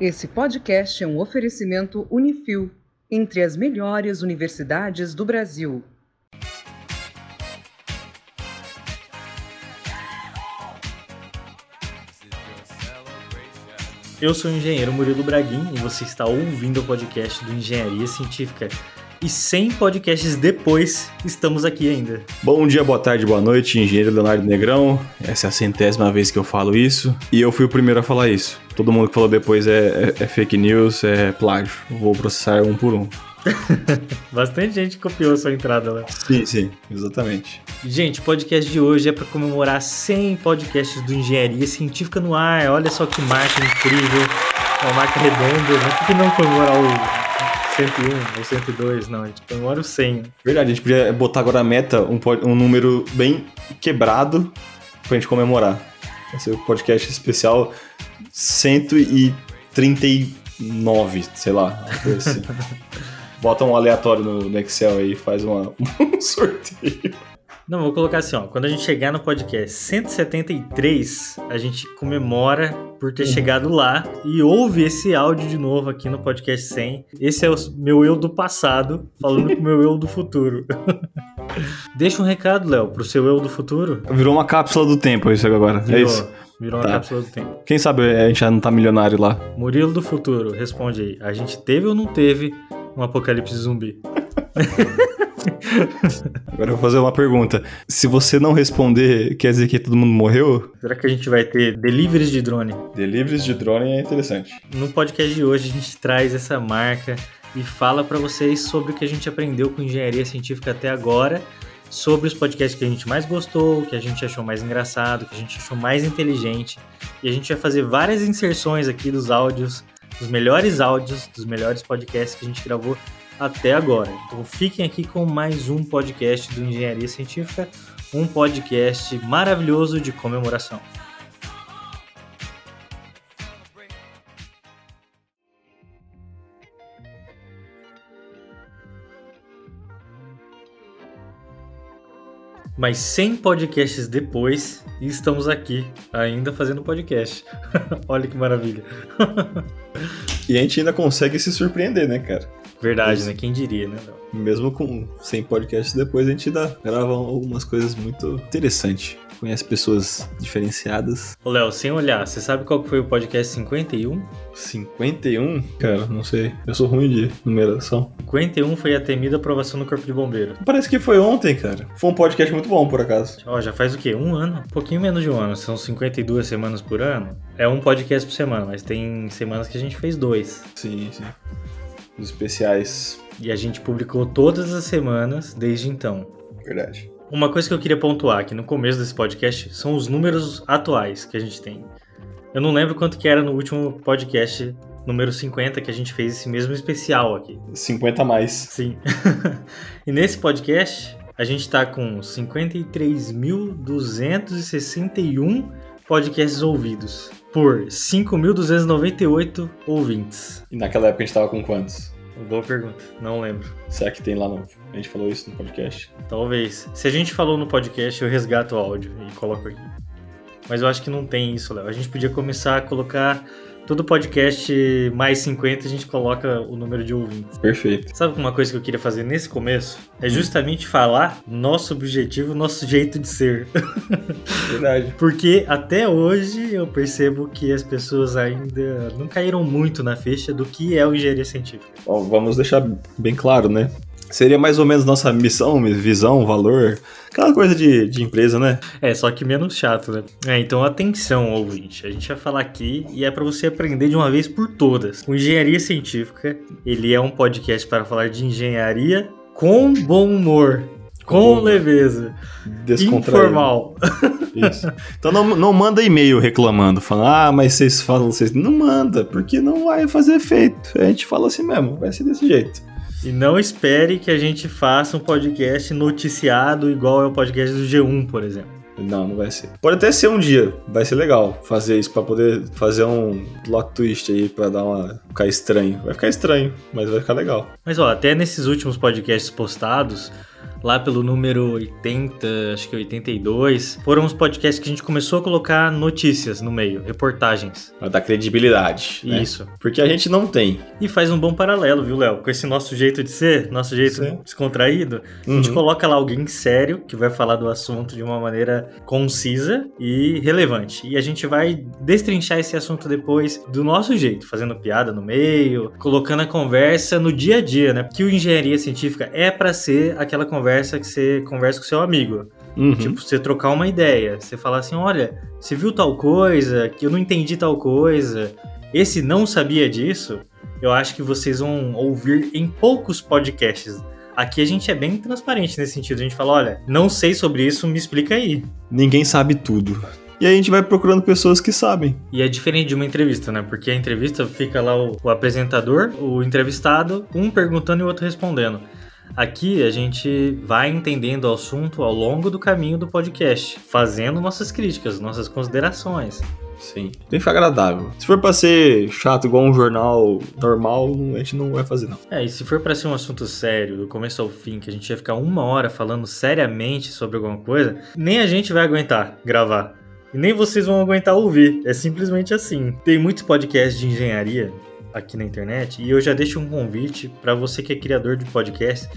Esse podcast é um oferecimento Unifil, entre as melhores universidades do Brasil. Eu sou o engenheiro Murilo Braguin e você está ouvindo o podcast do Engenharia Científica. E 100 podcasts depois, estamos aqui ainda. Bom dia, boa tarde, boa noite, engenheiro Leonardo Negrão. Essa é a centésima vez que eu falo isso. E eu fui o primeiro a falar isso. Todo mundo que falou depois é, é, é fake news, é plágio. Vou processar um por um. Bastante gente copiou a sua entrada lá. Sim, sim, exatamente. Gente, o podcast de hoje é para comemorar 100 podcasts do Engenharia Científica no ar. Olha só que marca incrível. Uma marca redonda. Né? Por que não comemorar o 101 ou 102, não, a gente comemora o 100. Verdade, a gente podia botar agora a meta, um, um número bem quebrado pra gente comemorar. Esse é o podcast especial 139, sei lá. Assim. Bota um aleatório no, no Excel aí e faz uma, um sorteio. Não, vou colocar assim, ó. Quando a gente chegar no podcast 173, a gente comemora por ter uhum. chegado lá e ouve esse áudio de novo aqui no podcast 100. Esse é o meu eu do passado falando com o meu eu do futuro. Deixa um recado, Léo, pro seu eu do futuro. Virou uma cápsula do tempo isso agora. É Virou. É isso. Virou tá. uma cápsula do tempo. Quem sabe a gente já não tá milionário lá. Murilo do futuro, responde aí. A gente teve ou não teve um apocalipse zumbi? Agora eu vou fazer uma pergunta. Se você não responder, quer dizer que todo mundo morreu? Será que a gente vai ter deliveries de drone? Deliveries de drone é interessante. No podcast de hoje a gente traz essa marca e fala para vocês sobre o que a gente aprendeu com engenharia científica até agora, sobre os podcasts que a gente mais gostou, que a gente achou mais engraçado, que a gente achou mais inteligente. E a gente vai fazer várias inserções aqui dos áudios, dos melhores áudios, dos melhores podcasts que a gente gravou até agora. Então fiquem aqui com mais um podcast do Engenharia Científica, um podcast maravilhoso de comemoração. Mas 100 podcasts depois, estamos aqui, ainda fazendo podcast. Olha que maravilha. e a gente ainda consegue se surpreender, né, cara? Verdade, né? Quem diria, né? Mesmo com 100 podcasts depois, a gente dá, grava algumas coisas muito interessantes. Conhece pessoas diferenciadas. Ô, Léo, sem olhar, você sabe qual foi o podcast 51? 51? Cara, não sei. Eu sou ruim de numeração. 51 foi a temida aprovação do Corpo de Bombeiro. Parece que foi ontem, cara. Foi um podcast muito bom, por acaso. Ó, já faz o quê? Um ano? Um pouquinho menos de um ano. São 52 semanas por ano. É um podcast por semana, mas tem semanas que a gente fez dois. Sim, sim os especiais. E a gente publicou todas as semanas desde então. Verdade. Uma coisa que eu queria pontuar aqui no começo desse podcast são os números atuais que a gente tem. Eu não lembro quanto que era no último podcast número 50 que a gente fez esse mesmo especial aqui. 50 mais. Sim. e nesse podcast a gente está com 53.261 podcasts ouvidos por 5.298 ouvintes. E naquela época a gente tava com quantos? Boa pergunta, não lembro. Será que tem lá no. A gente falou isso no podcast? Talvez. Se a gente falou no podcast, eu resgato o áudio e coloco aqui. Mas eu acho que não tem isso, Léo. A gente podia começar a colocar todo podcast mais 50 a gente coloca o número de ouvintes. Perfeito. Sabe uma coisa que eu queria fazer nesse começo? É justamente falar nosso objetivo, nosso jeito de ser. Verdade. Porque até hoje eu percebo que as pessoas ainda não caíram muito na ficha do que é o engenharia científica. Bom, vamos deixar bem claro, né? Seria mais ou menos nossa missão, visão, valor, aquela coisa de, de empresa, né? É, só que menos chato, né? É, então atenção, ouvinte. A gente vai falar aqui e é para você aprender de uma vez por todas. O Engenharia Científica, ele é um podcast para falar de engenharia com bom humor. Com leveza. Informal. Isso. Então não, não manda e-mail reclamando, falando, ah, mas vocês falam, vocês. Não manda, porque não vai fazer efeito. A gente fala assim mesmo, vai ser desse jeito. E não espere que a gente faça um podcast noticiado igual é o podcast do G1, por exemplo. Não, não vai ser. Pode até ser um dia, vai ser legal fazer isso para poder fazer um plot twist aí para dar uma ficar estranho. Vai ficar estranho, mas vai ficar legal. Mas ó, até nesses últimos podcasts postados, lá pelo número 80, acho que 82, foram os podcasts que a gente começou a colocar notícias no meio, reportagens. Pra dar credibilidade. né? Isso. Porque a gente não tem. E faz um bom paralelo, viu, Léo? Com esse nosso jeito de ser, nosso jeito Sim. descontraído, a gente Uhum. coloca lá alguém sério que vai falar do assunto de uma maneira concisa e relevante. E a gente vai destrinchar esse assunto depois do nosso jeito, fazendo piada no meio, colocando a conversa no dia a dia, né? Porque o engenharia científica é pra ser aquela conversa que você conversa com seu amigo. Uhum. Tipo, você trocar uma ideia. Você falar assim: olha, você viu tal coisa, que eu não entendi tal coisa. Esse não sabia disso. Eu acho que vocês vão ouvir em poucos podcasts. Aqui a gente é bem transparente nesse sentido. A gente fala: olha, não sei sobre isso, me explica aí. Ninguém sabe tudo. E aí a gente vai procurando pessoas que sabem. E é diferente de uma entrevista, né? Porque a entrevista fica lá o, o apresentador, o entrevistado, um perguntando e o outro respondendo. Aqui a gente vai entendendo o assunto ao longo do caminho do podcast, fazendo nossas críticas, nossas considerações. Sim. Tem que ficar agradável. Se for pra ser chato igual um jornal normal, a gente não vai fazer, não. É, e se for pra ser um assunto sério, do começo ao fim, que a gente ia ficar uma hora falando seriamente sobre alguma coisa, nem a gente vai aguentar gravar. E nem vocês vão aguentar ouvir. É simplesmente assim. Tem muitos podcasts de engenharia aqui na internet e eu já deixo um convite pra você que é criador de podcast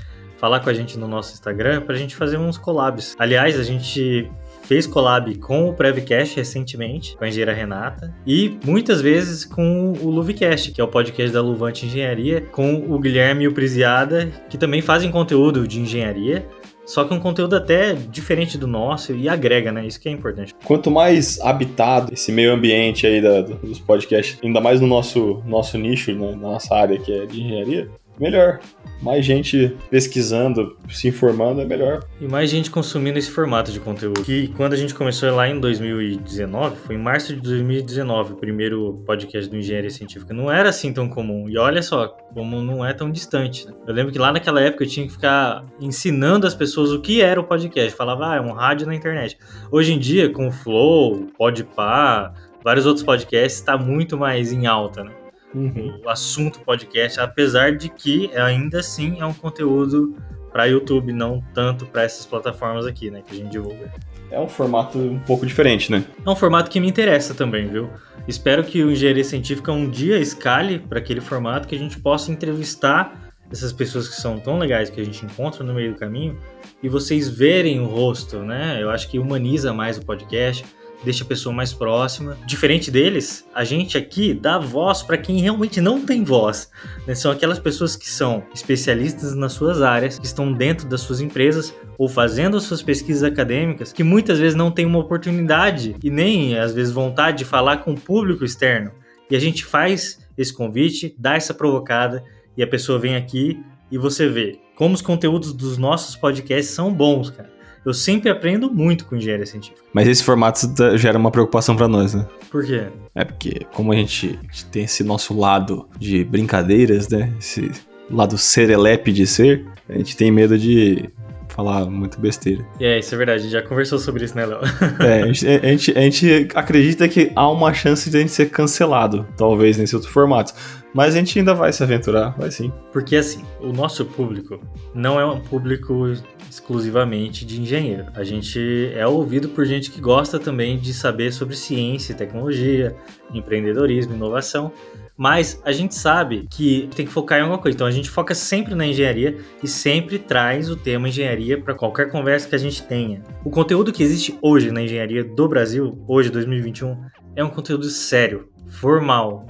falar com a gente no nosso Instagram pra gente fazer uns collabs. Aliás, a gente fez collab com o Prevcast recentemente, com a engenheira Renata, e muitas vezes com o Luvicast, que é o podcast da Luvante Engenharia, com o Guilherme e o Prisiada, que também fazem conteúdo de engenharia, só que um conteúdo até diferente do nosso e agrega, né? Isso que é importante. Quanto mais habitado esse meio ambiente aí da- dos podcasts, ainda mais no nosso, nosso nicho, né, na nossa área que é de engenharia, melhor. Mais gente pesquisando, se informando é melhor. E mais gente consumindo esse formato de conteúdo. Que quando a gente começou lá em 2019, foi em março de 2019, o primeiro podcast do Engenharia Científica. Não era assim tão comum. E olha só, como não é tão distante. né? Eu lembro que lá naquela época eu tinha que ficar ensinando as pessoas o que era o podcast. Falava, ah, é um rádio na internet. Hoje em dia, com o Flow, Podpah, vários outros podcasts, está muito mais em alta, né? O assunto podcast, apesar de que ainda assim é um conteúdo para YouTube, não tanto para essas plataformas aqui, né, que a gente divulga. É um formato um pouco diferente, né? É um formato que me interessa também, viu? Espero que o Engenharia Científica um dia escale para aquele formato que a gente possa entrevistar essas pessoas que são tão legais que a gente encontra no meio do caminho e vocês verem o rosto, né? Eu acho que humaniza mais o podcast, deixa a pessoa mais próxima. Diferente deles, a gente aqui dá voz para quem realmente não tem voz. né? São aquelas pessoas que são especialistas nas suas áreas, que estão dentro das suas empresas ou fazendo as suas pesquisas acadêmicas, que muitas vezes não têm uma oportunidade e nem às vezes vontade de falar com o público externo. E a gente faz esse convite, dá essa provocada e a pessoa vem aqui e você vê como os conteúdos dos nossos podcasts são bons, cara. Eu sempre aprendo muito com engenharia científica. Mas esse formato gera uma preocupação pra nós, né? Por quê? É porque, como a gente, a gente tem esse nosso lado de brincadeiras, né? Esse lado serelepe de ser, a gente tem medo de falar muito besteira. E é, isso é verdade, a gente já conversou sobre isso, né, Léo? É, a gente, a, gente, a gente acredita que há uma chance de a gente ser cancelado, talvez nesse outro formato. Mas a gente ainda vai se aventurar, vai sim. Porque assim, o nosso público não é um público exclusivamente de engenheiro. A gente é ouvido por gente que gosta também de saber sobre ciência, tecnologia, empreendedorismo, inovação. Mas a gente sabe que tem que focar em alguma coisa. Então a gente foca sempre na engenharia e sempre traz o tema engenharia para qualquer conversa que a gente tenha. O conteúdo que existe hoje na engenharia do Brasil, hoje 2021, é um conteúdo sério, formal,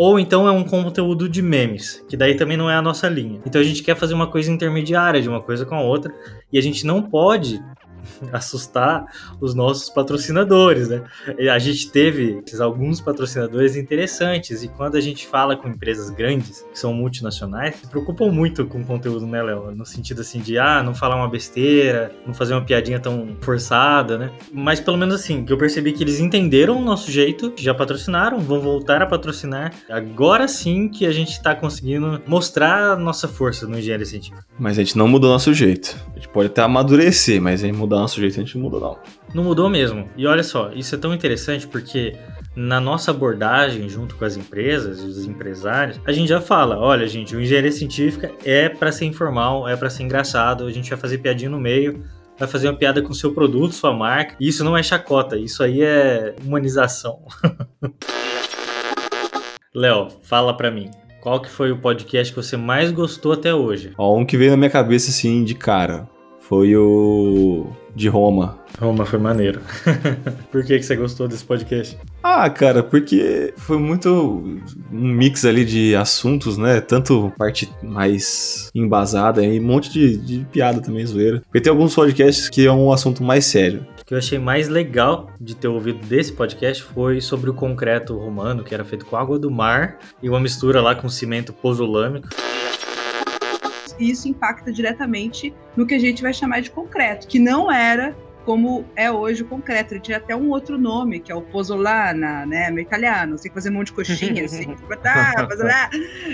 ou então é um conteúdo de memes, que daí também não é a nossa linha. Então a gente quer fazer uma coisa intermediária de uma coisa com a outra, e a gente não pode assustar os nossos patrocinadores, né? A gente teve alguns patrocinadores interessantes, e quando a gente fala com empresas grandes, que são multinacionais, se preocupam muito com o conteúdo, né, Léo? No sentido assim de, ah, não falar uma besteira, não fazer uma piadinha tão forçada, né? Mas pelo menos assim, que eu percebi que eles entenderam o nosso jeito, já patrocinaram, vão voltar a patrocinar. Agora sim que a gente tá conseguindo mostrar a nossa força no engenharia científica. Mas a gente não mudou nosso jeito. A gente pode até amadurecer, mas a gente mudar nosso jeito a gente não muda, não. Não mudou mesmo. E olha só, isso é tão interessante porque na nossa abordagem junto com as empresas e os empresários, a gente já fala, olha, gente, o engenharia científica é para ser informal, é para ser engraçado, a gente vai fazer piadinha no meio, vai fazer uma piada com seu produto, sua marca. E isso não é chacota, isso aí é humanização. Léo, fala para mim. Qual que foi o podcast que você mais gostou até hoje? Ó, um que veio na minha cabeça assim de cara foi o de Roma. Roma foi maneiro. Por que, que você gostou desse podcast? Ah, cara, porque foi muito um mix ali de assuntos, né? Tanto parte mais embasada e um monte de, de piada também, zoeira. Porque tem alguns podcasts que é um assunto mais sério. O que eu achei mais legal de ter ouvido desse podcast foi sobre o concreto romano, que era feito com água do mar e uma mistura lá com cimento pozolâmico e isso impacta diretamente no que a gente vai chamar de concreto, que não era como é hoje o concreto. Ele tinha até um outro nome, que é o pozolana, né? Meio italiano. Você tem que fazer um monte de coxinha, assim. tá, pozolana.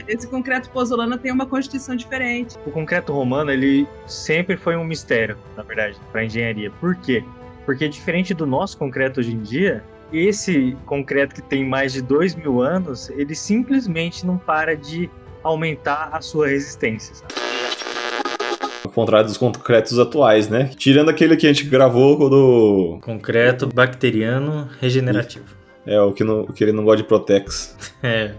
Esse concreto pozolana tem uma constituição diferente. O concreto romano, ele sempre foi um mistério, na verdade, para a engenharia. Por quê? Porque diferente do nosso concreto hoje em dia, esse concreto que tem mais de dois mil anos, ele simplesmente não para de aumentar a sua resistência. Sabe? Ao contrário dos concretos atuais, né? Tirando aquele que a gente gravou do. Concreto bacteriano regenerativo. É, o que, não, o que ele não gosta de Protex. É.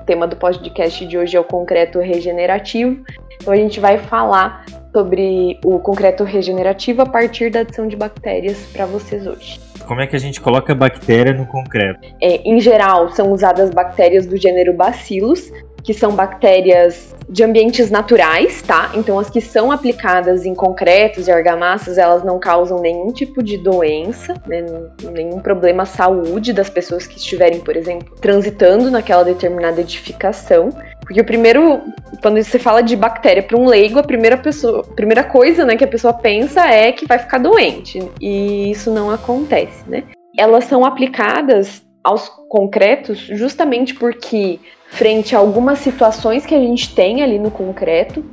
O tema do podcast de hoje é o concreto regenerativo. Então a gente vai falar sobre o concreto regenerativo a partir da adição de bactérias para vocês hoje. Como é que a gente coloca bactéria no concreto? É, em geral, são usadas bactérias do gênero Bacillus, que são bactérias de ambientes naturais, tá? Então as que são aplicadas em concretos e argamassas, elas não causam nenhum tipo de doença, né? nenhum problema à saúde das pessoas que estiverem, por exemplo, transitando naquela determinada edificação. Porque o primeiro, quando você fala de bactéria para um leigo, a primeira pessoa, a primeira coisa, né, que a pessoa pensa é que vai ficar doente, e isso não acontece, né? Elas são aplicadas aos concretos justamente porque frente a algumas situações que a gente tem ali no concreto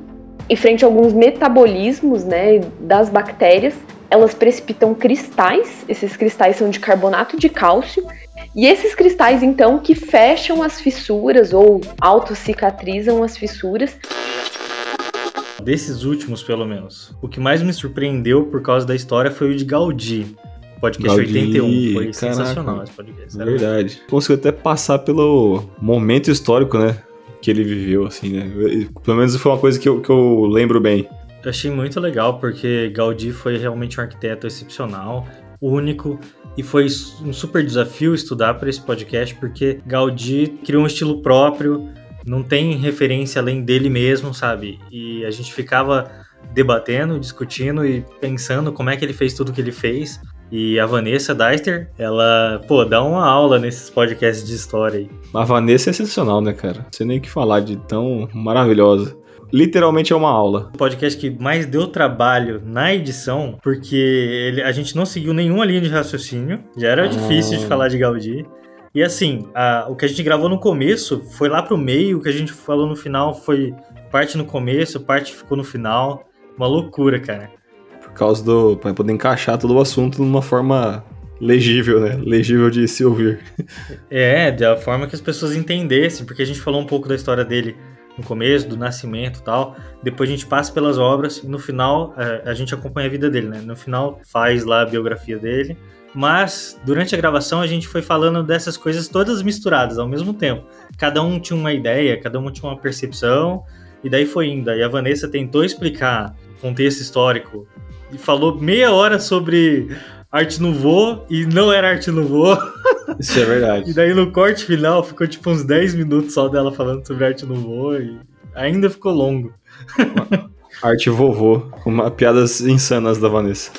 e frente a alguns metabolismos né, das bactérias, elas precipitam cristais, esses cristais são de carbonato de cálcio, e esses cristais então que fecham as fissuras ou autocicatrizam as fissuras. Desses últimos, pelo menos, o que mais me surpreendeu por causa da história foi o de Gaudí, podcast Gaudí, 81. Foi caraca, sensacional esse podcast. Verdade. Conseguiu até passar pelo momento histórico, né? Que ele viveu, assim, né? Pelo menos foi uma coisa que eu, que eu lembro bem. Eu achei muito legal, porque Gaudí foi realmente um arquiteto excepcional, único, e foi um super desafio estudar para esse podcast, porque Gaudí criou um estilo próprio, não tem referência além dele mesmo, sabe? E a gente ficava debatendo, discutindo e pensando como é que ele fez tudo que ele fez. E a Vanessa Deister, ela, pô, dá uma aula nesses podcasts de história aí. A Vanessa é sensacional, né, cara? Não sei nem o que falar de tão maravilhosa. Literalmente é uma aula. O podcast que mais deu trabalho na edição, porque ele, a gente não seguiu nenhuma linha de raciocínio. Já era ah. difícil de falar de Gaudí. E assim, a, o que a gente gravou no começo foi lá pro meio, o que a gente falou no final foi parte no começo, parte ficou no final. Uma loucura, cara causa do. para poder encaixar todo o assunto de uma forma legível, né? Legível de se ouvir. É, da forma que as pessoas entendessem, porque a gente falou um pouco da história dele no começo, do nascimento e tal. Depois a gente passa pelas obras e no final a, é, a gente acompanha a vida dele, né? No final faz lá a biografia dele. Mas durante a gravação a gente foi falando dessas coisas todas misturadas ao mesmo tempo. Cada um tinha uma ideia, cada um tinha uma percepção, e daí foi indo. E a Vanessa tentou explicar contexto histórico e falou meia hora sobre Arte Nouveau e não era Arte Nouveau. Isso é verdade. e daí no corte final ficou tipo uns 10 minutos só dela falando sobre Arte Nouveau e ainda ficou longo. Arte vovô, com piadas insanas da Vanessa.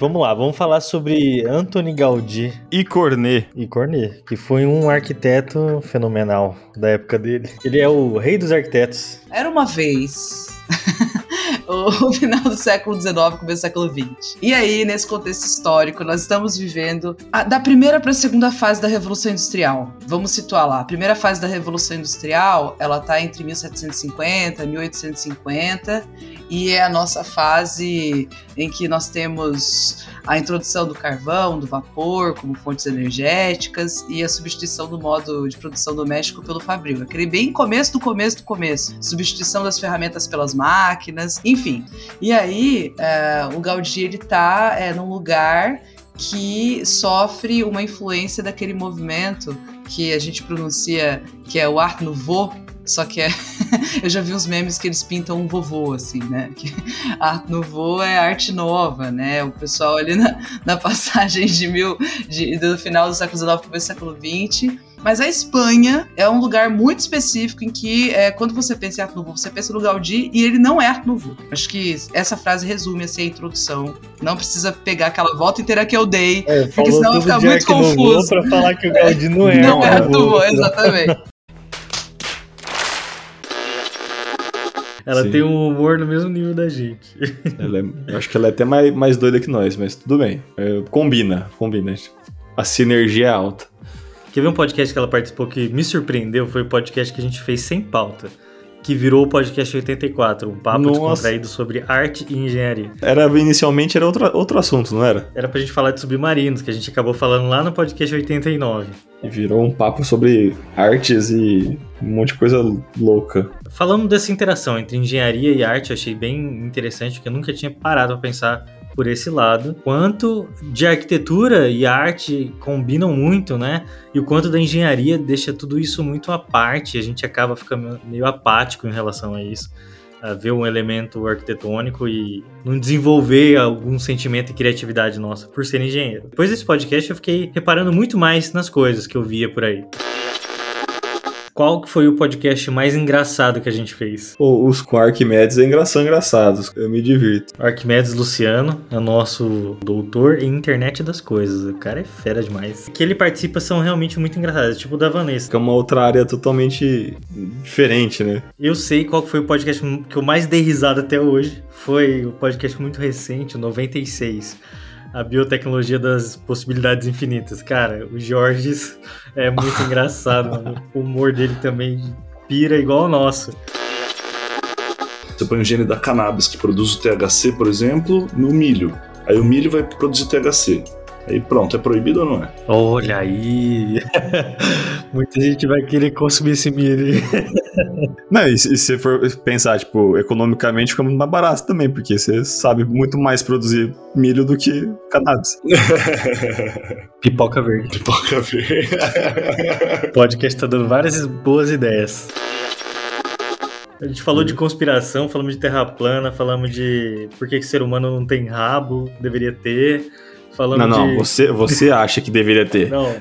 Vamos lá, vamos falar sobre Anthony Gaudí. E Cornet. E Cornet, que foi um arquiteto fenomenal da época dele. Ele é o rei dos arquitetos. Era uma vez o final do século XIX, começo do século XX. E aí, nesse contexto histórico, nós estamos vivendo a, da primeira para a segunda fase da Revolução Industrial. Vamos situar lá. A primeira fase da Revolução Industrial, ela está entre 1750 e 1850 e é a nossa fase em que nós temos a introdução do carvão, do vapor como fontes energéticas e a substituição do modo de produção doméstico pelo fabril. Aquele bem começo do começo do começo. Substituição das ferramentas pelas máquinas, enfim. E aí, é, o Gaudí, ele tá é, num lugar que sofre uma influência daquele movimento que a gente pronuncia que é o Art Nouveau, só que é. eu já vi uns memes que eles pintam um vovô, assim, né? Que Art Nouveau é arte nova, né? O pessoal ali na, na passagem de mil. De, do final do século XIX para o século XX. Mas a Espanha é um lugar muito específico em que, é, quando você pensa em Art Nouveau, você pensa no Gaudí e ele não é Art Nouveau. Acho que essa frase resume assim, a introdução. Não precisa pegar aquela volta inteira que eu dei, É, porque senão vai ficar muito confuso. Pra falar que o Gaudí não é. Não é Art Nouveau, exatamente. Ela Sim. tem um humor no mesmo nível da gente. É- eu acho que ela é até mais, mais doida que nós, mas tudo bem. É, combina, combina. A sinergia é alta. Quer ver um podcast que ela participou que me surpreendeu? Foi o podcast que a gente fez sem pauta. Que virou o podcast 84, um papo Nossa. descontraído sobre arte e engenharia. Era, inicialmente era outro, outro assunto, não era? Era pra gente falar de submarinos, que a gente acabou falando lá no podcast 89. E virou um papo sobre artes e um monte de coisa louca. Falando dessa interação entre engenharia e arte, eu achei bem interessante, porque eu nunca tinha parado pra pensar por esse lado. Quanto de arquitetura e arte combinam muito, né? E o quanto da engenharia deixa tudo isso muito à parte, a gente acaba ficando meio apático em relação a isso. A ver um elemento arquitetônico e não desenvolver algum sentimento e criatividade nossa por ser engenheiro. Depois desse podcast eu fiquei reparando muito mais nas coisas que eu via por aí. Qual que foi o podcast mais engraçado que a gente fez? Pô, os com Arquimedes é são engraçados. Eu me divirto. Arquimedes Luciano é o nosso doutor em internet das coisas. O cara é fera demais. Que ele participa são realmente muito engraçados, tipo o da Vanessa. Que é uma outra área totalmente diferente, né? Eu sei qual foi o podcast que eu mais dei risada até hoje. Foi o podcast muito recente, o 96. A biotecnologia das possibilidades infinitas. Cara, o Jorges é muito engraçado, mano. O humor dele também pira igual o nosso. Você põe o gene da cannabis, que produz o THC, por exemplo, no milho. Aí o milho vai produzir THC. Aí pronto, é proibido ou não é? Olha aí! Muita gente vai querer consumir esse milho. Não, e se se for pensar, tipo, economicamente fica muito mais barato também, porque você sabe muito mais produzir milho do que cannabis. Pipoca verde. Pipoca verde. O podcast tá dando várias boas ideias. A gente falou de conspiração, falamos de terra plana, falamos de por que, que o ser humano não tem rabo, deveria ter. Falamos Não, não, de... você, você acha que deveria ter. Não,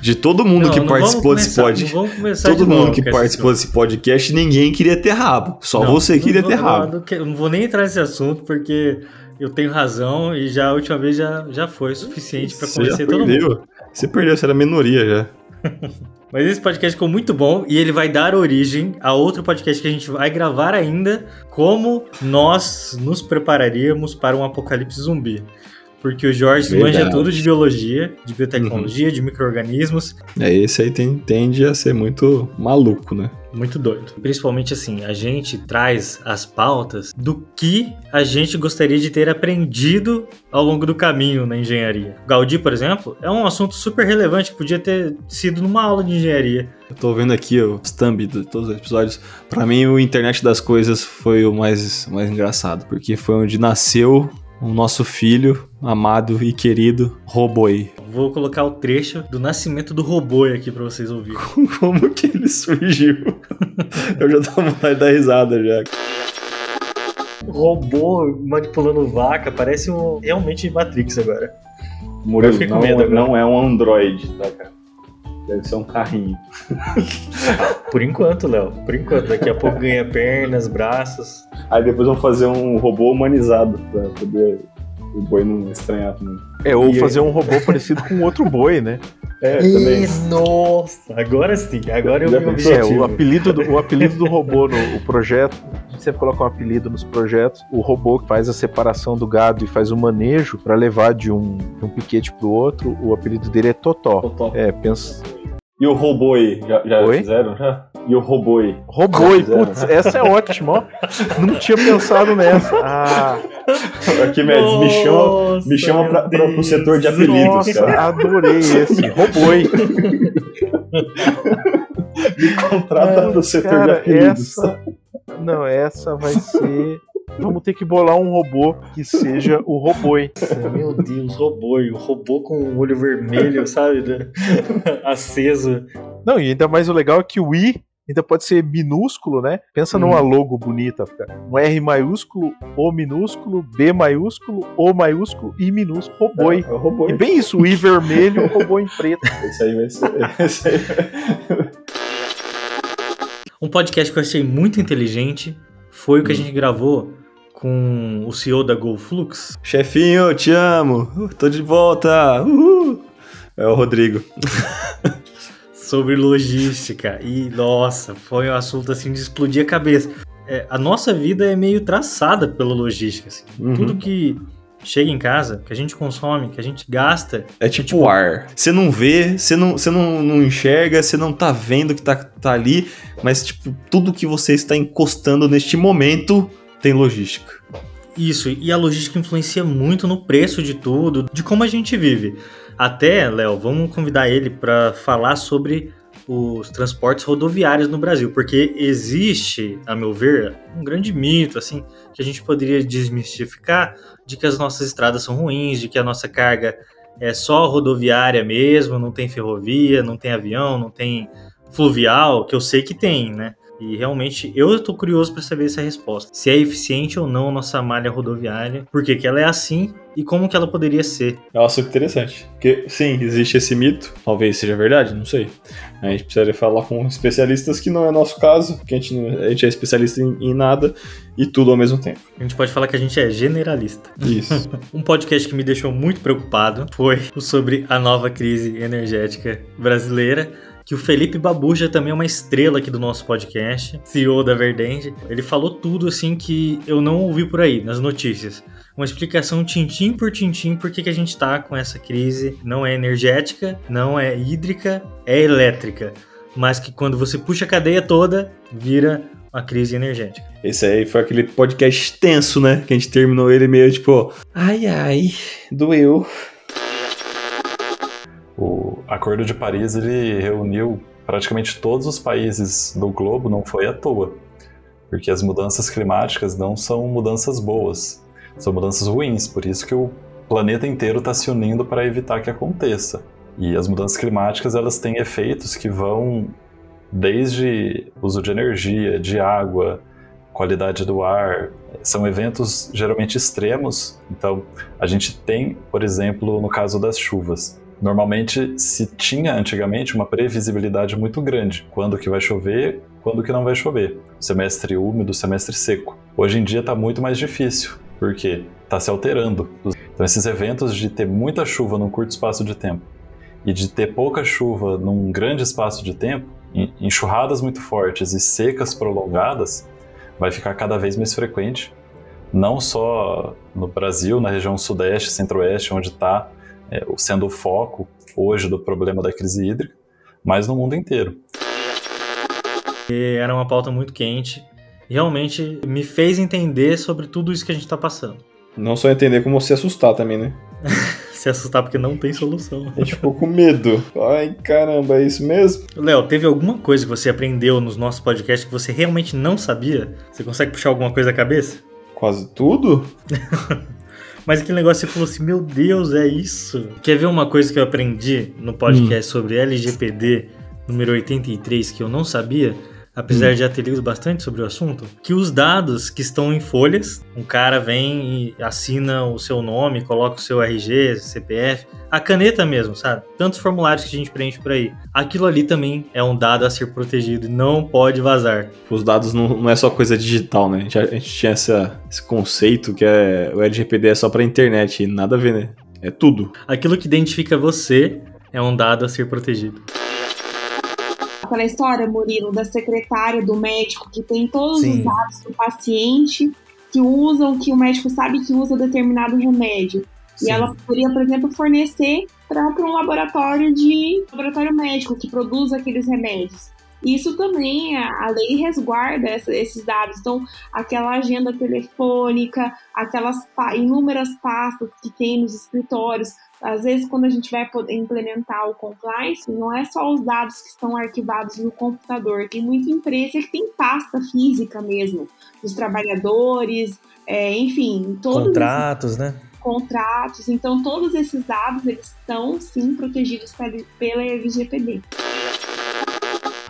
De todo mundo não, que não participou desse podcast. vamos começar Todo mundo novo que participou desse podcast, ninguém queria ter rabo. Só você queria ter rabo. Não, vou nem entrar nesse assunto porque eu tenho razão e já a última vez já, já foi suficiente já convencer todo mundo. perdeu. Você perdeu, você era minoria já. Mas esse podcast ficou muito bom e ele vai dar origem a outro podcast que a gente vai gravar ainda, como nós nos prepararíamos para um apocalipse zumbi. Porque o Jorge Verdade. manja tudo de biologia, de biotecnologia, de micro-organismos. É, esse aí tem- tende a ser muito maluco, né? Muito doido. Principalmente assim, a gente traz as pautas do que a gente gostaria de ter aprendido ao longo do caminho na engenharia. Gaudí, por exemplo, é um assunto super relevante que podia ter sido numa aula de engenharia. Eu tô vendo aqui o thumb de todos os episódios. Pra mim, o Internet das Coisas foi o mais, mais engraçado, porque foi onde nasceu o nosso filho, amado e querido Roboi. Vou colocar o trecho do nascimento do robô aqui pra vocês ouvirem. Como que ele surgiu? Eu já vontade de dar risada já. Robô manipulando vaca, parece um realmente Matrix agora. Murilo, fiquei com não, medo agora. não é um Android, tá, cara? Deve ser um carrinho. Por enquanto, Léo. Por enquanto. Daqui a pouco ganha pernas, braços. Aí depois vão fazer um robô humanizado pra poder o boi não estranhar também. É, ou E- fazer um robô parecido com outro boi, né? É, também. nossa! Agora sim, agora eu pensou? É, o apelido do, o apelido do robô no o projeto, a gente sempre coloca um apelido nos projetos. O robô que faz a separação do gado e faz o manejo para levar de um, de um piquete pro outro, o apelido dele é Totó. Totó. É, pensa. E o robô aí? Já, já Oi? fizeram? Já? E o? Robô, Fizeram. putz, essa é ótima, ó. Não tinha pensado nessa. Ah, Arquimedes, me chama, me chama pra, pra, pro setor de apelidos, nossa, cara. adorei esse. Robô. Me contrata pro setor de Cara, apelidos. essa. Não, essa vai ser. Vamos ter que bolar um robô que seja o robô. Meu Deus, robô. O robô com o olho vermelho, sabe? né? Aceso. Não, e ainda mais o legal é que o I ainda pode ser minúsculo, né? Pensa Hum. numa logo bonita, fica um R maiúsculo, O minúsculo, B maiúsculo, O maiúsculo, I minúsculo, robô. É o robô. E bem isso, o I vermelho, o robô em preto. Esse aí vai ser. Esse aí vai... Um podcast que eu achei muito inteligente foi o que a gente gravou com o CEO da GoFlux. Chefinho, te amo. Uh, tô de volta. Uhul. É o Rodrigo. sobre logística. E nossa, foi um assunto assim de explodir a cabeça. É, a nossa vida é meio traçada pela logística. assim. Uhum. Tudo que chega em casa, que a gente consome, que a gente gasta, É tipo o ar. Você não vê, você não, você não, não enxerga, você não tá vendo que tá, tá ali, mas tipo, tudo que você está encostando neste momento tem logística. Isso, e a logística influencia muito no preço de tudo, de como a gente vive. Até, Léo, vamos convidar ele para falar sobre os transportes rodoviários no Brasil, porque existe, a meu ver, um grande mito assim que a gente poderia desmistificar de que as nossas estradas são ruins, de que a nossa carga é só rodoviária mesmo, não tem ferrovia, não tem avião, não tem fluvial, que eu sei que tem, né? E realmente eu tô curioso para saber essa resposta. Se é eficiente ou não a nossa malha rodoviária, por que que ela é assim e como que ela poderia ser. É um assunto interessante. Porque, sim, existe esse mito. Talvez seja verdade, não sei. A gente precisaria falar com especialistas, que não é nosso caso, porque a gente, não- a gente é especialista em, em nada e tudo ao mesmo tempo. A gente pode falar que a gente é generalista. Isso. Um podcast que me deixou muito preocupado foi o sobre a nova crise energética brasileira. Que o Felipe Babuja também é uma estrela aqui do nosso podcast, CEO da Verdende. Ele falou tudo assim que eu não ouvi por aí nas notícias. Uma explicação tintim por tintim por que que a gente tá com essa crise. Não é energética, não é hídrica, é elétrica. Mas que quando você puxa a cadeia toda, vira uma crise energética. Esse aí foi aquele podcast tenso, né? Que a gente terminou ele meio tipo, ai ai, doeu. Acordo de Paris ele reuniu praticamente todos os países do globo, não foi à toa, porque as mudanças climáticas não são mudanças boas, são mudanças ruins, por isso que o planeta inteiro está se unindo para evitar que aconteça. E as mudanças climáticas elas têm efeitos que vão desde uso de energia, de água, qualidade do ar, são eventos geralmente extremos. Então, a gente tem, por exemplo, no caso das chuvas, Normalmente se tinha antigamente uma previsibilidade muito grande, quando que vai chover, quando que não vai chover. Semestre úmido, semestre seco. Hoje em dia está muito mais difícil, porque está se alterando. Então esses eventos de ter muita chuva num curto espaço de tempo e de ter pouca chuva num grande espaço de tempo, en- enxurradas muito fortes e secas prolongadas, vai ficar cada vez mais frequente, não só no Brasil, na região sudeste, centro-oeste, onde está é, sendo o foco hoje do problema da crise hídrica, mas no mundo inteiro. E era uma pauta muito quente. Realmente me fez entender sobre tudo isso que a gente tá passando. Não só entender como se assustar também, né? Se assustar porque não tem solução. A gente ficou com medo. Ai, caramba, é isso mesmo? Léo, teve alguma coisa que você aprendeu nos nossos podcasts que você realmente não sabia? Você consegue puxar alguma coisa da cabeça? Quase tudo? Mas aquele negócio você falou assim, meu Deus, é isso. Quer ver uma coisa que eu aprendi no podcast sobre LGPD número 83 que eu não sabia? Apesar de já ter lido bastante sobre o assunto, que os dados que estão em folhas, um cara vem e assina o seu nome, coloca o seu RG, CPF, a caneta mesmo, sabe? Tantos formulários que a gente preenche por aí. Aquilo ali também é um dado a ser protegido e não pode vazar. Os dados não, não é só coisa digital, né? A gente, a gente tinha essa, esse conceito que é, o LGPD é só pra internet, e nada a ver, né? É tudo. Aquilo que identifica você é um dado a ser protegido. Aquela história, Murilo, da secretária do médico que tem todos Sim. os dados do paciente que usam, que o médico sabe que usa determinado remédio. Sim. E ela poderia, por exemplo, fornecer para um laboratório de laboratório médico que produz aqueles remédios. Isso também, a, lei resguarda essa, esses dados. Então, aquela agenda telefônica, aquelas inúmeras pastas que tem nos escritórios, às vezes, quando a gente vai poder implementar o compliance, não é só os dados que estão arquivados no computador. Tem muita empresa que tem pasta física mesmo, dos trabalhadores, é, enfim, todos contratos, né? Contratos. Então, todos esses dados eles estão sim protegidos pela LGPD.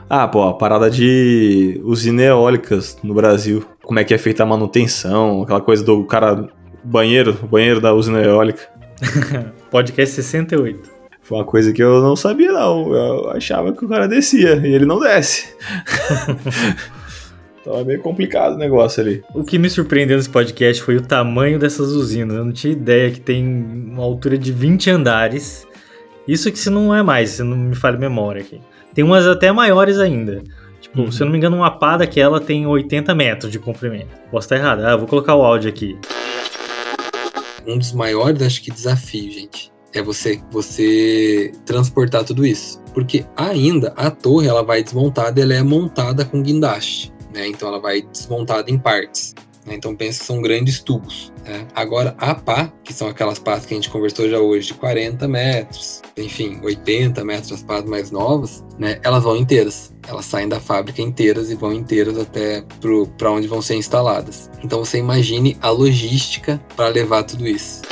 Ah, pô, a parada de usina eólicas no Brasil. Como é que é feita a manutenção, aquela coisa do cara banheiro, banheiro da usina eólica. Podcast 68. Foi uma coisa que eu não sabia, não. Eu achava que o cara descia e ele não desce. então é meio complicado o negócio ali. O que me surpreendeu nesse podcast foi o tamanho dessas usinas. Eu não tinha ideia que tem uma altura de 20 andares. Isso que se não é mais, se não me falha memória aqui. Tem umas até maiores ainda. Tipo, uhum. se eu não me engano, uma pá daquela tem 80 metros de comprimento. Posso estar errado. Ah, vou colocar o áudio aqui. Um dos maiores, acho que, desafios, gente, é você, você transportar tudo isso. Porque ainda a torre ela vai desmontada, ela é montada com guindaste, né? Então ela vai desmontada em partes. Né? Então pensa que são grandes tubos. Né? Agora a pá, que são aquelas pás que a gente conversou já hoje, de 40 metros, enfim, 80 metros, as pás mais novas, né? elas vão inteiras. Elas saem da fábrica inteiras e vão inteiras até para onde vão ser instaladas. Então você imagine a logística para levar tudo isso.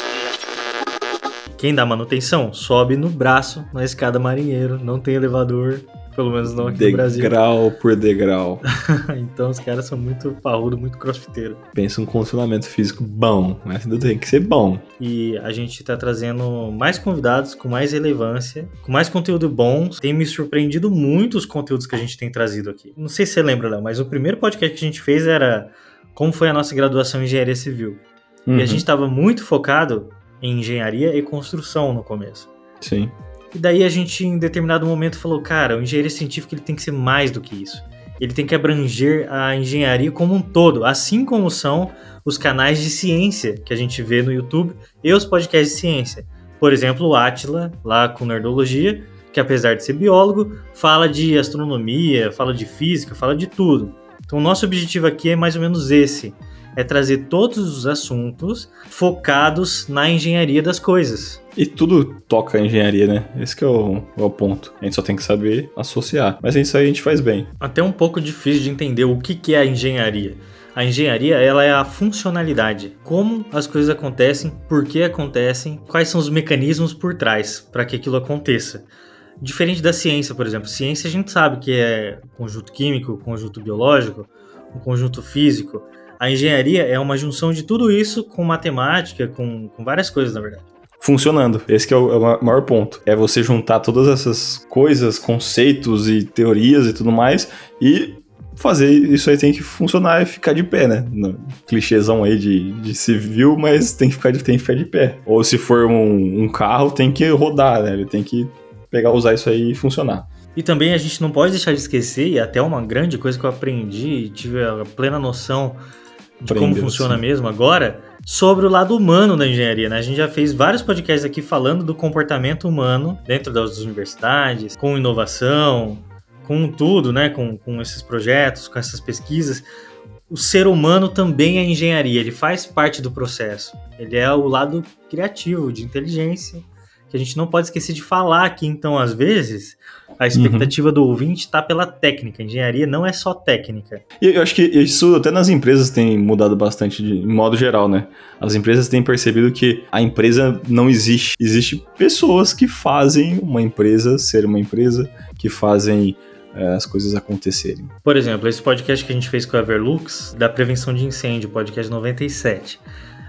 Quem dá manutenção sobe no braço na escada marinheiro, não tem elevador, pelo menos não aqui degrau no Brasil. Degrau por degrau. então os caras são muito parrudo, muito crossfiteiro. Pensa um condicionamento físico bom, mas tudo tem que ser bom. E a gente tá trazendo mais convidados com mais relevância, com mais conteúdo bom. Tem me surpreendido muito os conteúdos que a gente tem trazido aqui. Não sei se você lembra, Léo, mas o primeiro podcast que a gente fez era como foi a nossa graduação em engenharia civil. Uhum. E a uhum. gente estava muito focado em engenharia e construção no começo. Sim. E daí a gente, em determinado momento, falou: cara, o engenharia científica ele tem que ser mais do que isso. Ele tem que abranger a engenharia como um todo, assim como são os canais de ciência que a gente vê no YouTube e os podcasts de ciência. Por exemplo, o Atila, lá com Nerdologia, que apesar de ser biólogo, fala de astronomia, fala de física, fala de tudo. Então, o nosso objetivo aqui é mais ou menos esse: é trazer todos os assuntos focados na engenharia das coisas. E tudo toca a engenharia, né? Esse que é o, é o, ponto. A gente só tem que saber associar. Mas isso aí a gente faz bem. Até um pouco difícil de entender o que, que é a engenharia. A engenharia, ela é a funcionalidade. Como as coisas acontecem, por que acontecem, quais são os mecanismos por trás para que aquilo aconteça. Diferente da ciência, por exemplo. Ciência a gente sabe que é conjunto químico, conjunto biológico, um conjunto físico. A engenharia é uma junção de tudo isso com matemática, com, com várias coisas, na verdade. Funcionando. Esse é o, é o maior ponto. É você juntar todas essas coisas, conceitos e teorias e tudo mais e fazer isso aí tem que funcionar e ficar de pé, né? No clichêzão aí de, de civil, mas tem que ficar de, tem que ficar de pé. Ou se for um, um carro, tem que rodar, né? Ele tem que pegar, usar isso aí e funcionar. E também a gente não pode deixar de esquecer, e até uma grande coisa que eu aprendi e tive a plena noção de como funciona sim. mesmo agora, sobre o lado humano da engenharia. Né? A gente já fez vários podcasts aqui falando do comportamento humano dentro das universidades, com inovação, com tudo, né? com, com esses projetos, com essas pesquisas. O ser humano também é engenharia, ele faz parte do processo. Ele é o lado criativo, de inteligência, que a gente não pode esquecer de falar aqui, então, às vezes, a expectativa uhum. do ouvinte está pela técnica. Engenharia não é só técnica. E eu acho que isso até nas empresas tem mudado bastante de, modo geral, né? As empresas têm percebido que a empresa não existe. Existem pessoas que fazem uma empresa ser uma empresa, que fazem é, as coisas acontecerem. Por exemplo, esse podcast que a gente fez com a Everlux, da prevenção de incêndio, podcast 97.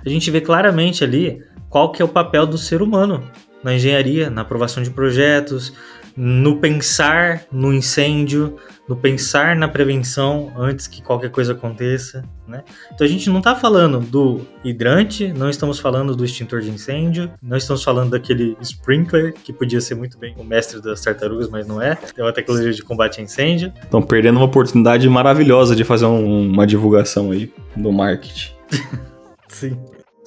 A gente vê claramente ali qual que é o papel do ser humano na engenharia, na aprovação de projetos, no pensar no incêndio, no pensar na prevenção antes que qualquer coisa aconteça, né? Então a gente não está falando do hidrante, não estamos falando do extintor de incêndio, não estamos falando daquele sprinkler que podia ser muito bem o mestre das tartarugas, mas não é. É uma tecnologia de combate a incêndio. Estão perdendo uma oportunidade maravilhosa de fazer um, uma divulgação aí do marketing. Sim.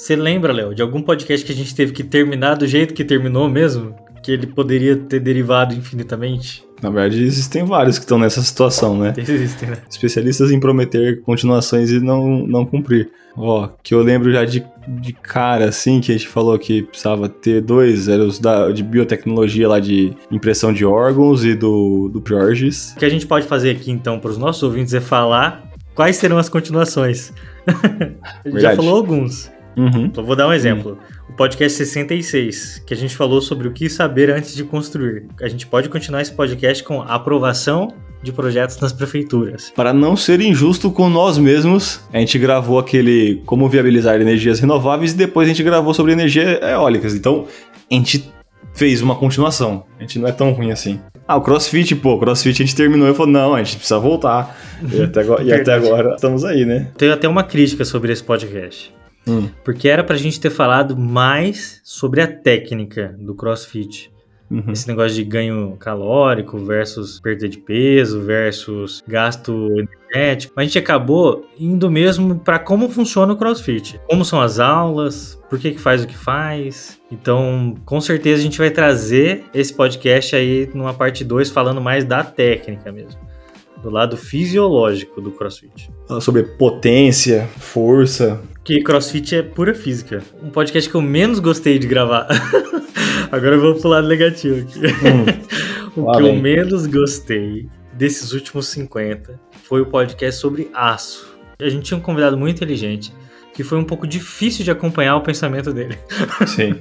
Você lembra, Léo, de algum podcast que a gente teve que terminar do jeito que terminou mesmo? que ele poderia ter derivado infinitamente? Na verdade, existem vários que estão nessa situação, né? Existem, né? Especialistas em prometer continuações e não, não cumprir. Ó, que eu lembro já de, de cara, assim, que a gente falou que precisava ter dois, eram os da, de biotecnologia lá de impressão de órgãos e do, do Georges. O que a gente pode fazer aqui, então, para os nossos ouvintes é falar quais serão as continuações. a gente já falou alguns. Uhum. Então, vou dar um exemplo. O podcast 66, que a gente falou sobre o que saber antes de construir. A gente pode continuar esse podcast com aprovação de projetos nas prefeituras. Para não ser injusto com nós mesmos, a gente gravou aquele como viabilizar energias renováveis e depois a gente gravou sobre energia eólicas. Então, a gente fez uma continuação. A gente não é tão ruim assim. Ah, o CrossFit, pô, o CrossFit a gente terminou e falou, não, a gente precisa voltar. E até agora, e até agora estamos aí, né? Tenho até uma crítica sobre esse podcast. Hum. Porque era pra gente ter falado mais sobre a técnica do CrossFit. Uhum. Esse negócio de ganho calórico versus perda de peso versus gasto energético. Mas a gente acabou indo mesmo pra como funciona o CrossFit. Como são as aulas, por que, que faz o que faz. Então, com certeza a gente vai trazer esse podcast aí numa parte 2 falando mais da técnica mesmo. Do lado fisiológico do CrossFit. Fala sobre potência, força. Que CrossFit é pura física. Um podcast que eu menos gostei de gravar. Agora eu vou pro lado negativo aqui. o lá que eu menos gostei desses últimos 50 foi o podcast sobre aço. A gente tinha um convidado muito inteligente que foi um pouco difícil de acompanhar o pensamento dele. Sim.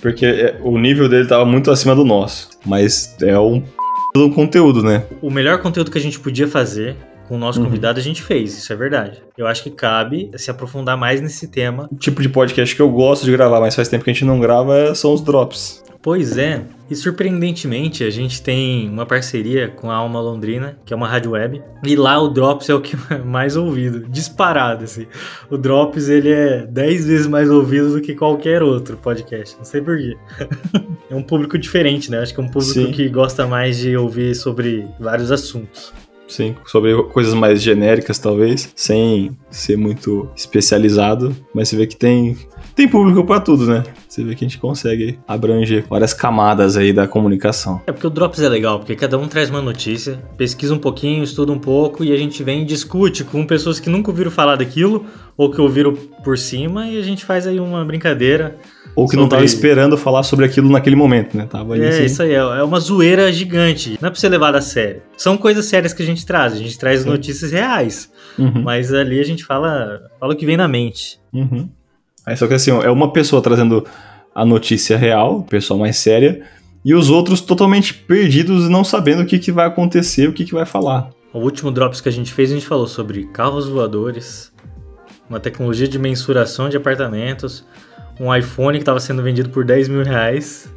Porque é, o nível dele tava muito acima do nosso. Mas é um p... do conteúdo, né? O melhor conteúdo que a gente podia fazer com o nosso Uhum. convidado a gente fez, isso é verdade. Eu acho que cabe se aprofundar mais nesse tema O tipo de podcast que eu gosto de gravar, mas faz tempo que a gente não grava, são os drops. Pois é, e surpreendentemente a gente tem uma parceria com a Alma Londrina, que é uma rádio web, e lá o Drops é o que é mais ouvido, disparado assim. O Drops ele é 10 vezes mais ouvido do que qualquer outro podcast, não sei porquê. é um público diferente, né? Acho que é um público Sim. que gosta mais de ouvir sobre vários assuntos. Sim, sobre coisas mais genéricas, talvez, sem ser muito especializado. Mas você vê que tem, tem público pra tudo, né? Você vê que a gente consegue abranger várias camadas aí da comunicação. É porque o Drops é legal, porque cada um traz uma notícia, pesquisa um pouquinho, estuda um pouco e a gente vem e discute com pessoas que nunca ouviram falar daquilo ou que ouviram por cima e a gente faz aí uma brincadeira. Ou que não Sobre- tava esperando falar sobre aquilo naquele momento, né? Tava ali É, assim. isso aí, é é uma zoeira gigante. Não é pra ser levado a sério. São coisas sérias que a gente traz, a gente traz Sim. notícias reais, Uhum, mas ali a gente fala, fala o que vem na mente. uhum. Aí só que assim, é uma pessoa trazendo a notícia real, pessoa mais séria, e os outros totalmente perdidos, não sabendo o que, que vai acontecer, o que, que vai falar. O último Drops que a gente fez, a gente falou sobre carros voadores, uma tecnologia de mensuração de apartamentos, um iPhone que estava sendo vendido por 10 mil reais,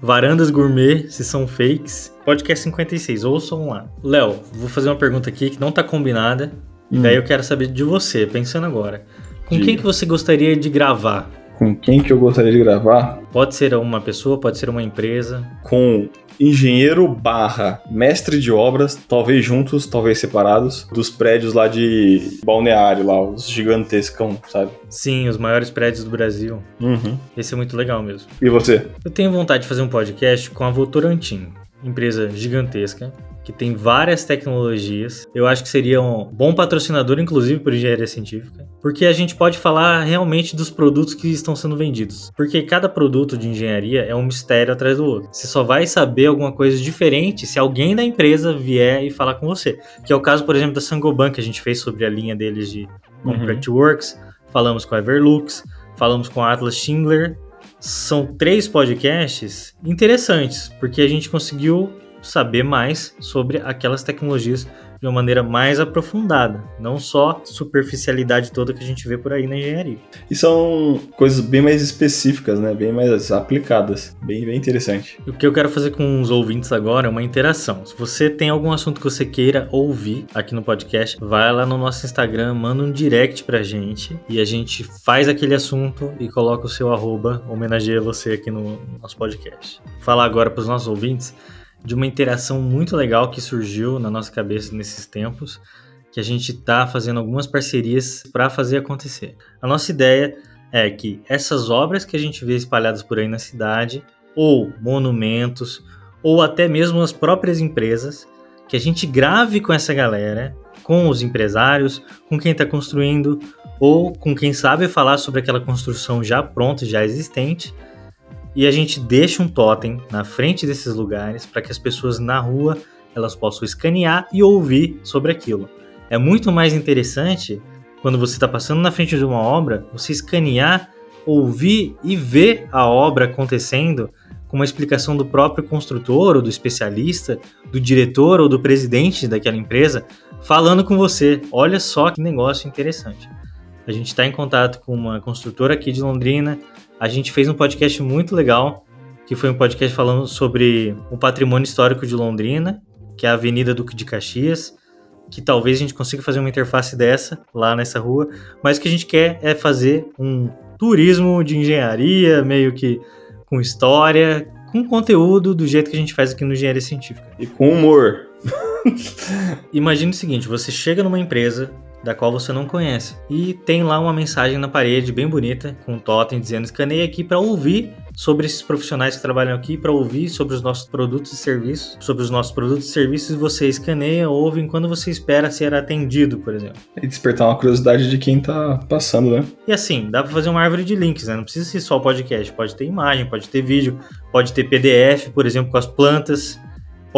varandas gourmet, se são fakes. Podcast 56, ouçam lá. Léo, vou fazer uma pergunta aqui que não tá combinada, e Hum. daí eu quero saber de você, pensando agora. Com Diga. quem que você gostaria de gravar? Com quem que eu gostaria de gravar? Pode ser uma pessoa, pode ser uma empresa. com engenheiro barra mestre de obras, talvez juntos, talvez separados, dos prédios lá de balneário lá, os gigantescão, sabe? Sim, os maiores prédios do Brasil. Uhum. Esse é muito legal mesmo. E você? Eu tenho vontade de fazer um podcast com a Votorantim, empresa gigantesca, que tem várias tecnologias. Eu acho que seria um bom patrocinador, inclusive, por engenharia científica, porque a gente pode falar realmente dos produtos que estão sendo vendidos. Porque cada produto de engenharia é um mistério atrás do outro. Você só vai saber alguma coisa diferente se alguém da empresa vier e falar com você. Que é o caso, por exemplo, da Sangoban, que a gente fez sobre a linha deles de Concrete Works. Falamos com a Everlux, falamos com a Atlas Schindler, são três podcasts interessantes, porque a gente conseguiu saber mais sobre aquelas tecnologias de uma maneira mais aprofundada, não só superficialidade toda que a gente vê por aí na engenharia. E são coisas bem mais específicas, né? Bem mais aplicadas. Bem, bem interessante. O que eu quero fazer com os ouvintes agora é uma interação. Se você tem algum assunto que você queira ouvir aqui no podcast, vai lá no nosso Instagram, manda um direct pra gente e a gente faz aquele assunto e coloca o seu arroba, homenageia você aqui no nosso podcast. Falar agora pros nossos ouvintes de uma interação muito legal que surgiu na nossa cabeça nesses tempos, que a gente tá fazendo algumas parcerias para fazer acontecer. A nossa ideia é que essas obras que a gente vê espalhadas por aí na cidade ou monumentos, ou até mesmo as próprias empresas, que a gente grave com essa galera, com os empresários, com quem está construindo, ou com quem sabe falar sobre aquela construção já pronta, já existente, e a gente deixa um totem na frente desses lugares para que as pessoas na rua elas possam escanear e ouvir sobre aquilo. É muito mais interessante quando você está passando na frente de uma obra, você escanear, ouvir e ver a obra acontecendo com uma explicação do próprio construtor ou do especialista, do diretor ou do presidente daquela empresa, falando com você. Olha só que negócio interessante. A gente está em contato com uma construtora aqui de Londrina. A gente fez um podcast muito legal, que foi um podcast falando sobre o patrimônio histórico de Londrina, que é a Avenida Duque de Caxias, que talvez a gente consiga fazer uma interface dessa lá nessa rua, mas o que a gente quer é fazer um turismo de engenharia, meio que com história, com conteúdo do jeito que a gente faz aqui no Engenharia Científica. E com humor. Imagine o seguinte: você chega numa empresa da qual você não conhece e tem lá uma mensagem na parede bem bonita com um totem dizendo escaneie aqui para ouvir sobre esses profissionais que trabalham aqui, para ouvir sobre os nossos produtos e serviços, sobre os nossos produtos e serviços você escaneia, ouve enquanto você espera ser atendido, por exemplo. E despertar uma curiosidade de quem tá passando, né? E assim, dá para fazer uma árvore de links, né? Não precisa ser só podcast, pode ter imagem, pode ter vídeo, pode ter PDF, por exemplo, com as plantas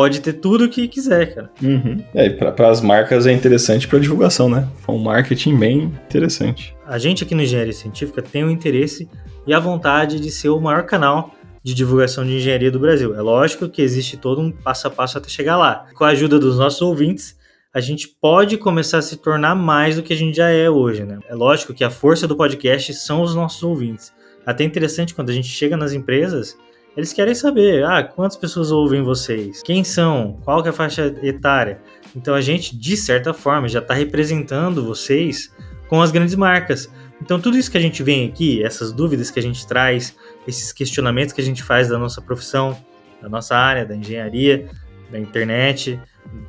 pode ter tudo o que quiser, cara. Uhum. É, e para as marcas é interessante para divulgação, né? Foi um marketing bem interessante. A gente aqui no Engenharia Científica tem o interesse e a vontade de ser o maior canal de divulgação de engenharia do Brasil. É lógico que existe todo um passo a passo até chegar lá. Com a ajuda dos nossos ouvintes, a gente pode começar a se tornar mais do que a gente já é hoje, né? É lógico que a força do podcast são os nossos ouvintes. Até interessante quando a gente chega nas empresas eles querem saber, ah, quantas pessoas ouvem vocês? Quem são? Qual que é a faixa etária? Então a gente, de certa forma, já está representando vocês com as grandes marcas. Então tudo isso que a gente vem aqui, essas dúvidas que a gente traz, esses questionamentos que a gente faz da nossa profissão, da nossa área, da engenharia, da internet,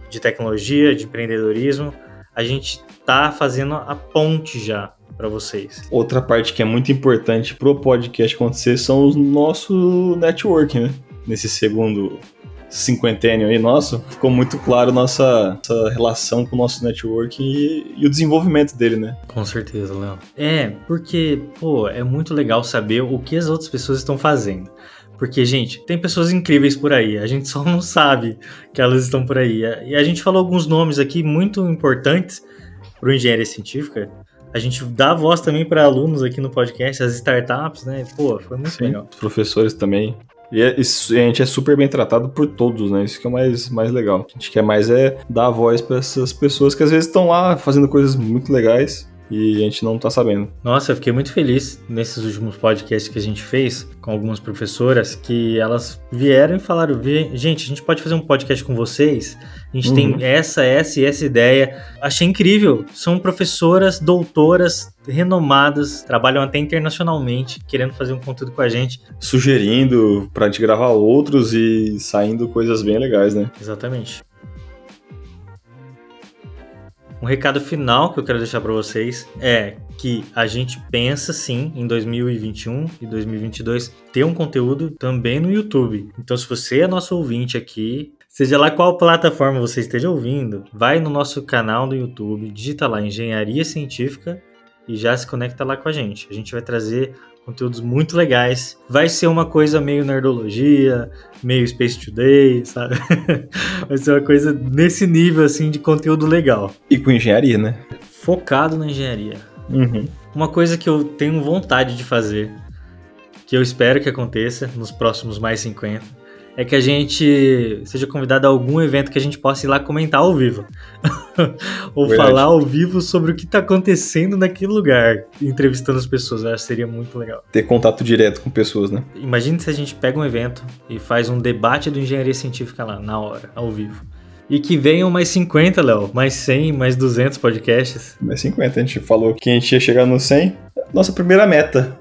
de tecnologia, de empreendedorismo, a gente está fazendo a ponte já para vocês. Outra parte que é muito importante pro podcast acontecer são os nosso network, né? Nesse segundo cinquentênio aí nosso, ficou muito claro nossa, nossa relação com o nosso network e, e, o desenvolvimento dele, né? Com certeza, Léo. É, porque, pô, é muito legal saber o que as outras pessoas estão fazendo. Porque, gente, tem pessoas incríveis por aí, a gente só não sabe que elas estão por aí. E a gente falou alguns nomes aqui muito importantes para o engenharia científica, a gente dá voz também para alunos aqui no podcast, as startups, né? Pô, foi muito Sim, legal. Os professores também. E é, isso, a gente é super bem tratado por todos, né? Isso que é o mais, mais legal. O que a gente quer mais é dar voz para essas pessoas que às vezes estão lá fazendo coisas muito legais e a gente não tá sabendo. Nossa, eu fiquei muito feliz nesses últimos podcasts que a gente fez com algumas professoras que elas vieram e falaram: gente, a gente pode fazer um podcast com vocês? A gente uhum. tem essa, essa e essa ideia. Achei incrível. São professoras, doutoras renomadas, trabalham até internacionalmente, querendo fazer um conteúdo com a gente. Sugerindo pra gente gravar outros e saindo coisas bem legais, né? Exatamente. Um recado final que eu quero deixar para vocês é que a gente pensa sim em 2021 e 2022 ter um conteúdo também no YouTube. Então, se você é nosso ouvinte aqui, seja lá qual plataforma você esteja ouvindo, vai no nosso canal do YouTube, digita lá Engenharia Científica e já se conecta lá com a gente. A gente vai trazer conteúdos muito legais. Vai ser uma coisa meio nerdologia, meio Space Today, sabe? Vai ser uma coisa nesse nível assim de conteúdo legal. E com engenharia, né? Focado na engenharia. Uhum. Uma coisa que eu tenho vontade de fazer, que eu espero que aconteça nos próximos mais 50, é que a gente seja convidado a algum evento que a gente possa ir lá comentar ao vivo. Ou Verdade. falar ao vivo sobre o que está acontecendo naquele lugar, entrevistando as pessoas. Eu acho que seria muito legal. Ter contato direto com pessoas, né? Imagine se a gente pega um evento e faz um debate do engenharia científica lá, na hora, ao vivo. E que venham mais 50, Léo, mais 100, mais 200 podcasts. Mais 50, a gente falou que a gente ia chegar no 100. Nossa primeira meta.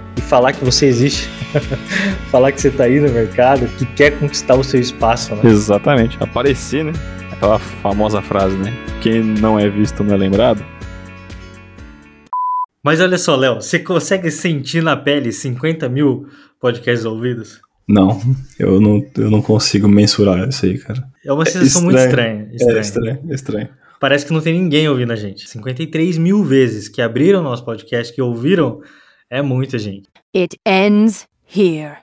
E falar que você existe. falar que você está aí no mercado, que quer conquistar o seu espaço. Né? Exatamente. Aparecer, né? Aquela famosa frase, né? Quem não é visto não é lembrado. Mas olha só, Léo, você consegue sentir na pele 50 mil podcasts ouvidos? Não, eu não, eu não consigo mensurar isso aí, cara. É uma sensação é muito estranha. estranha. É estranho, é estranho. Parece que não tem ninguém ouvindo a gente. 53 mil vezes que abriram nosso podcast, que ouviram, é muita gente. It ends here.